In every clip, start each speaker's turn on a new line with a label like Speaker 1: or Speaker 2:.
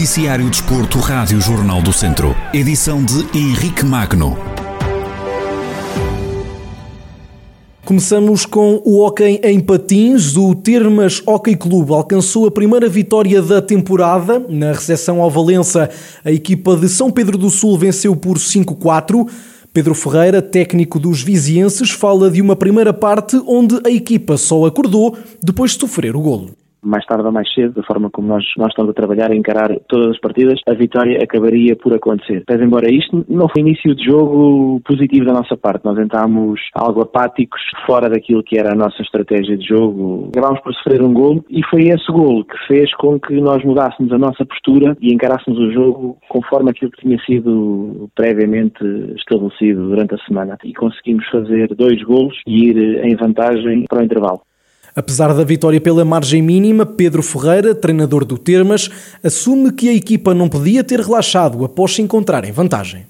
Speaker 1: Noticiário Desporto, Rádio Jornal do Centro. Edição de Henrique Magno.
Speaker 2: Começamos com o hóquei em patins. O Termas Hockey Clube alcançou a primeira vitória da temporada. Na recepção ao Valença, a equipa de São Pedro do Sul venceu por 5-4. Pedro Ferreira, técnico dos vizienses, fala de uma primeira parte onde a equipa só acordou depois de sofrer o golo
Speaker 3: mais tarde ou mais cedo, da forma como nós, nós estamos a trabalhar, a encarar todas as partidas, a vitória acabaria por acontecer. Mas embora isto não foi início de jogo positivo da nossa parte, nós entramos algo apáticos, fora daquilo que era a nossa estratégia de jogo. Acabámos por sofrer um golo e foi esse golo que fez com que nós mudássemos a nossa postura e encarássemos o jogo conforme aquilo que tinha sido previamente estabelecido durante a semana. E conseguimos fazer dois golos e ir em vantagem para o intervalo.
Speaker 2: Apesar da vitória pela margem mínima, Pedro Ferreira, treinador do Termas, assume que a equipa não podia ter relaxado após se encontrar em vantagem.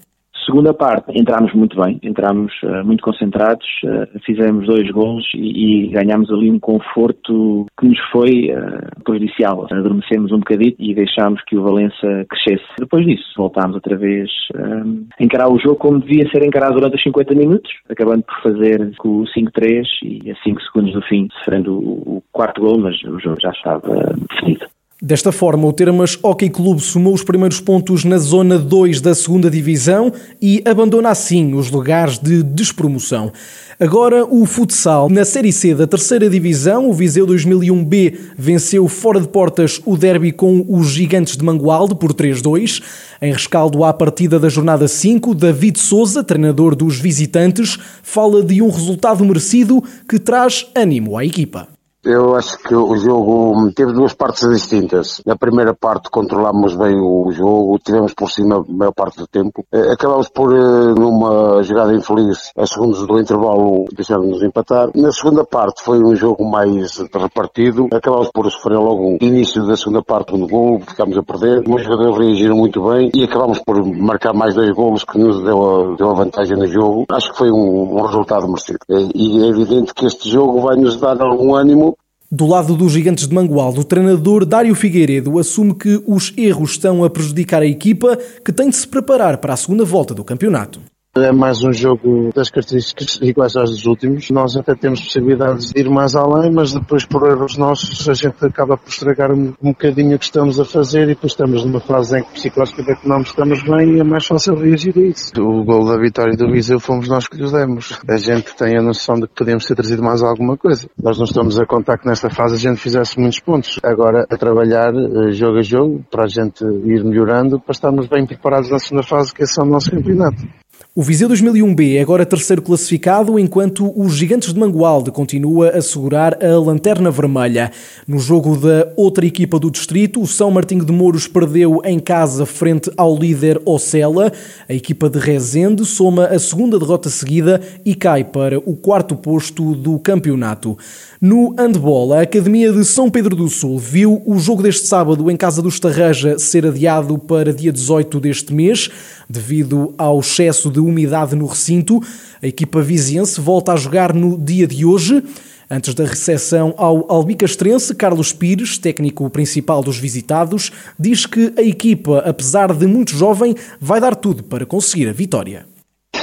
Speaker 3: Segunda parte, entramos muito bem, entramos uh, muito concentrados, uh, fizemos dois gols e, e ganhámos ali um conforto que nos foi uh, prejudicial. Adormecemos um bocadinho e deixámos que o Valença crescesse. Depois disso, voltámos outra vez a encarar o jogo como devia ser encarado durante os 50 minutos, acabando por fazer com o 5-3 e a 5 segundos do fim, sofrendo o, o quarto gol, mas o jogo já estava definido.
Speaker 2: Desta forma, o Termas Hockey Clube somou os primeiros pontos na zona 2 da segunda divisão e abandona assim os lugares de despromoção. Agora, o futsal. Na Série C da terceira divisão, o Viseu 2001B venceu fora de portas o derby com os Gigantes de Mangualde por 3-2. Em rescaldo à partida da jornada 5, David Souza, treinador dos visitantes, fala de um resultado merecido que traz ânimo à equipa.
Speaker 4: Eu acho que o jogo teve duas partes distintas. Na primeira parte controlámos bem o jogo, tivemos por cima a maior parte do tempo. Eh, acabámos por, eh, numa jogada infeliz, a segundos do intervalo, deixar-nos empatar. Na segunda parte foi um jogo mais repartido. Acabámos por sofrer logo o início da segunda parte um gol, ficámos a perder. Os jogadores reagiram muito bem e acabámos por marcar mais dois golos que nos deu a, deu a vantagem no jogo. Acho que foi um, um resultado merecido. Eh, e é evidente que este jogo vai nos dar algum ânimo
Speaker 2: do lado dos gigantes de Mangualdo, o treinador Dário Figueiredo assume que os erros estão a prejudicar a equipa que tem de se preparar para a segunda volta do campeonato.
Speaker 5: É mais um jogo das características iguais às dos últimos. Nós até temos possibilidades de ir mais além, mas depois por erros nossos a gente acaba por estragar um, um bocadinho o que estamos a fazer e depois estamos numa fase em que psicologicamente não estamos bem e é mais fácil reagir a isso. O gol da vitória do Viseu fomos nós que lhes demos. A gente tem a noção de que podemos ter trazido mais alguma coisa. Nós não estamos a contar que nesta fase a gente fizesse muitos pontos. Agora a trabalhar eh, jogo a jogo para a gente ir melhorando para estarmos bem preparados na segunda fase que é o nosso campeonato.
Speaker 2: O Viseu 2001B é agora terceiro classificado, enquanto os Gigantes de Mangualde continua a segurar a lanterna vermelha. No jogo da outra equipa do distrito, o São Martinho de Mouros perdeu em casa frente ao líder Ocela. A equipa de Rezende soma a segunda derrota seguida e cai para o quarto posto do campeonato. No handball, a Academia de São Pedro do Sul viu o jogo deste sábado em casa do Estarraja ser adiado para dia 18 deste mês, devido ao excesso de umidade no recinto. A equipa viziense volta a jogar no dia de hoje. Antes da recepção ao albicastrense, Carlos Pires, técnico principal dos visitados, diz que a equipa, apesar de muito jovem, vai dar tudo para conseguir a vitória.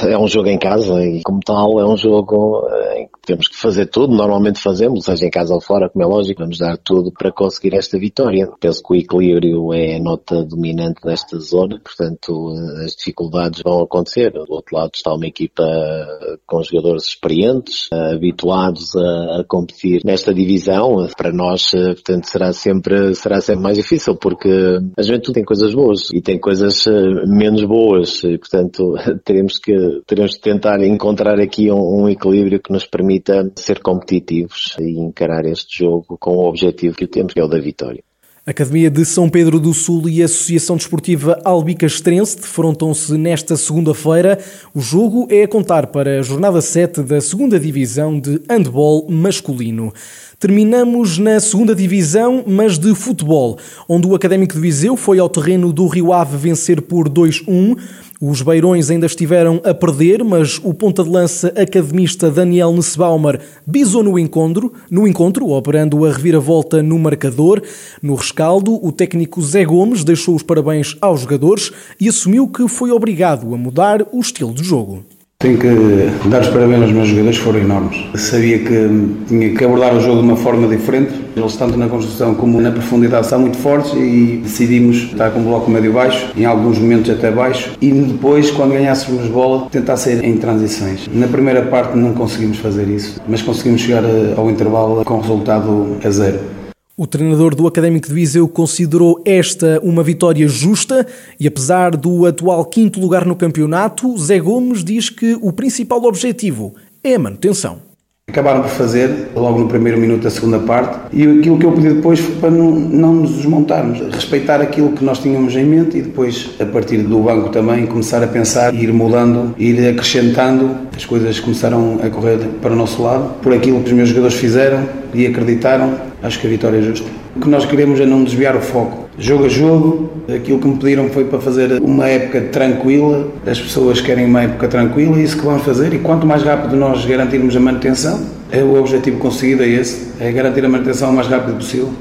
Speaker 6: É um jogo em casa e, como tal, é um jogo eh, em que temos que fazer tudo, normalmente fazemos, seja em casa ou fora, como é lógico, vamos dar tudo para conseguir esta vitória. Penso que o equilíbrio é a nota dominante desta zona, portanto, eh, as dificuldades vão acontecer. Do outro lado está uma equipa com jogadores experientes, eh, habituados a, a competir nesta divisão. Para nós, portanto, será sempre, será sempre mais difícil, porque a juventude tem coisas boas e tem coisas menos boas, e, portanto, teremos que teremos que tentar encontrar aqui um, um, equilíbrio que nos permita ser competitivos e encarar este jogo com o objetivo que temos, que é o da vitória.
Speaker 2: Academia de São Pedro do Sul e a Associação Desportiva Albicastrense defrontam-se nesta segunda-feira. O jogo é a contar para a jornada 7 da segunda divisão de handball masculino. Terminamos na segunda divisão, mas de futebol, onde o Académico de Viseu foi ao terreno do Rio Ave vencer por 2-1. Os Beirões ainda estiveram a perder, mas o ponta de lança academista Daniel Nussbaumer bisou no encontro, no encontro, operando a reviravolta no marcador. No rescaldo, o técnico Zé Gomes deixou os parabéns aos jogadores e assumiu que foi obrigado a mudar o estilo de jogo.
Speaker 7: Tenho que dar os parabéns aos meus jogadores, foram enormes. Sabia que tinha que abordar o jogo de uma forma diferente. Eles, tanto na construção como na profundidade, são muito fortes e decidimos estar com um bloco médio-baixo, em alguns momentos até baixo, e depois, quando ganhássemos bola, tentar sair em transições. Na primeira parte não conseguimos fazer isso, mas conseguimos chegar ao intervalo com resultado a zero.
Speaker 2: O treinador do Académico de Viseu considerou esta uma vitória justa e, apesar do atual quinto lugar no campeonato, Zé Gomes diz que o principal objetivo é a manutenção.
Speaker 7: Acabaram por fazer, logo no primeiro minuto da segunda parte, e aquilo que eu pedi depois foi para não, não nos desmontarmos, respeitar aquilo que nós tínhamos em mente e depois, a partir do banco também, começar a pensar, ir mudando, ir acrescentando. As coisas começaram a correr para o nosso lado, por aquilo que os meus jogadores fizeram e acreditaram, acho que a vitória é justa. O que nós queremos é não desviar o foco jogo a jogo. Aquilo que me pediram foi para fazer uma época tranquila. As pessoas querem uma época tranquila e isso que vamos fazer. E quanto mais rápido nós garantirmos a manutenção, é o objetivo conseguido, é esse: é garantir a manutenção o mais rápido possível.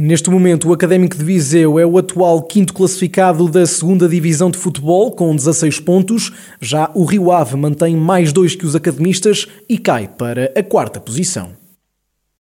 Speaker 2: Neste momento, o Académico de Viseu é o atual quinto classificado da segunda Divisão de Futebol, com 16 pontos. Já o Rio Ave mantém mais dois que os academistas e cai para a quarta posição.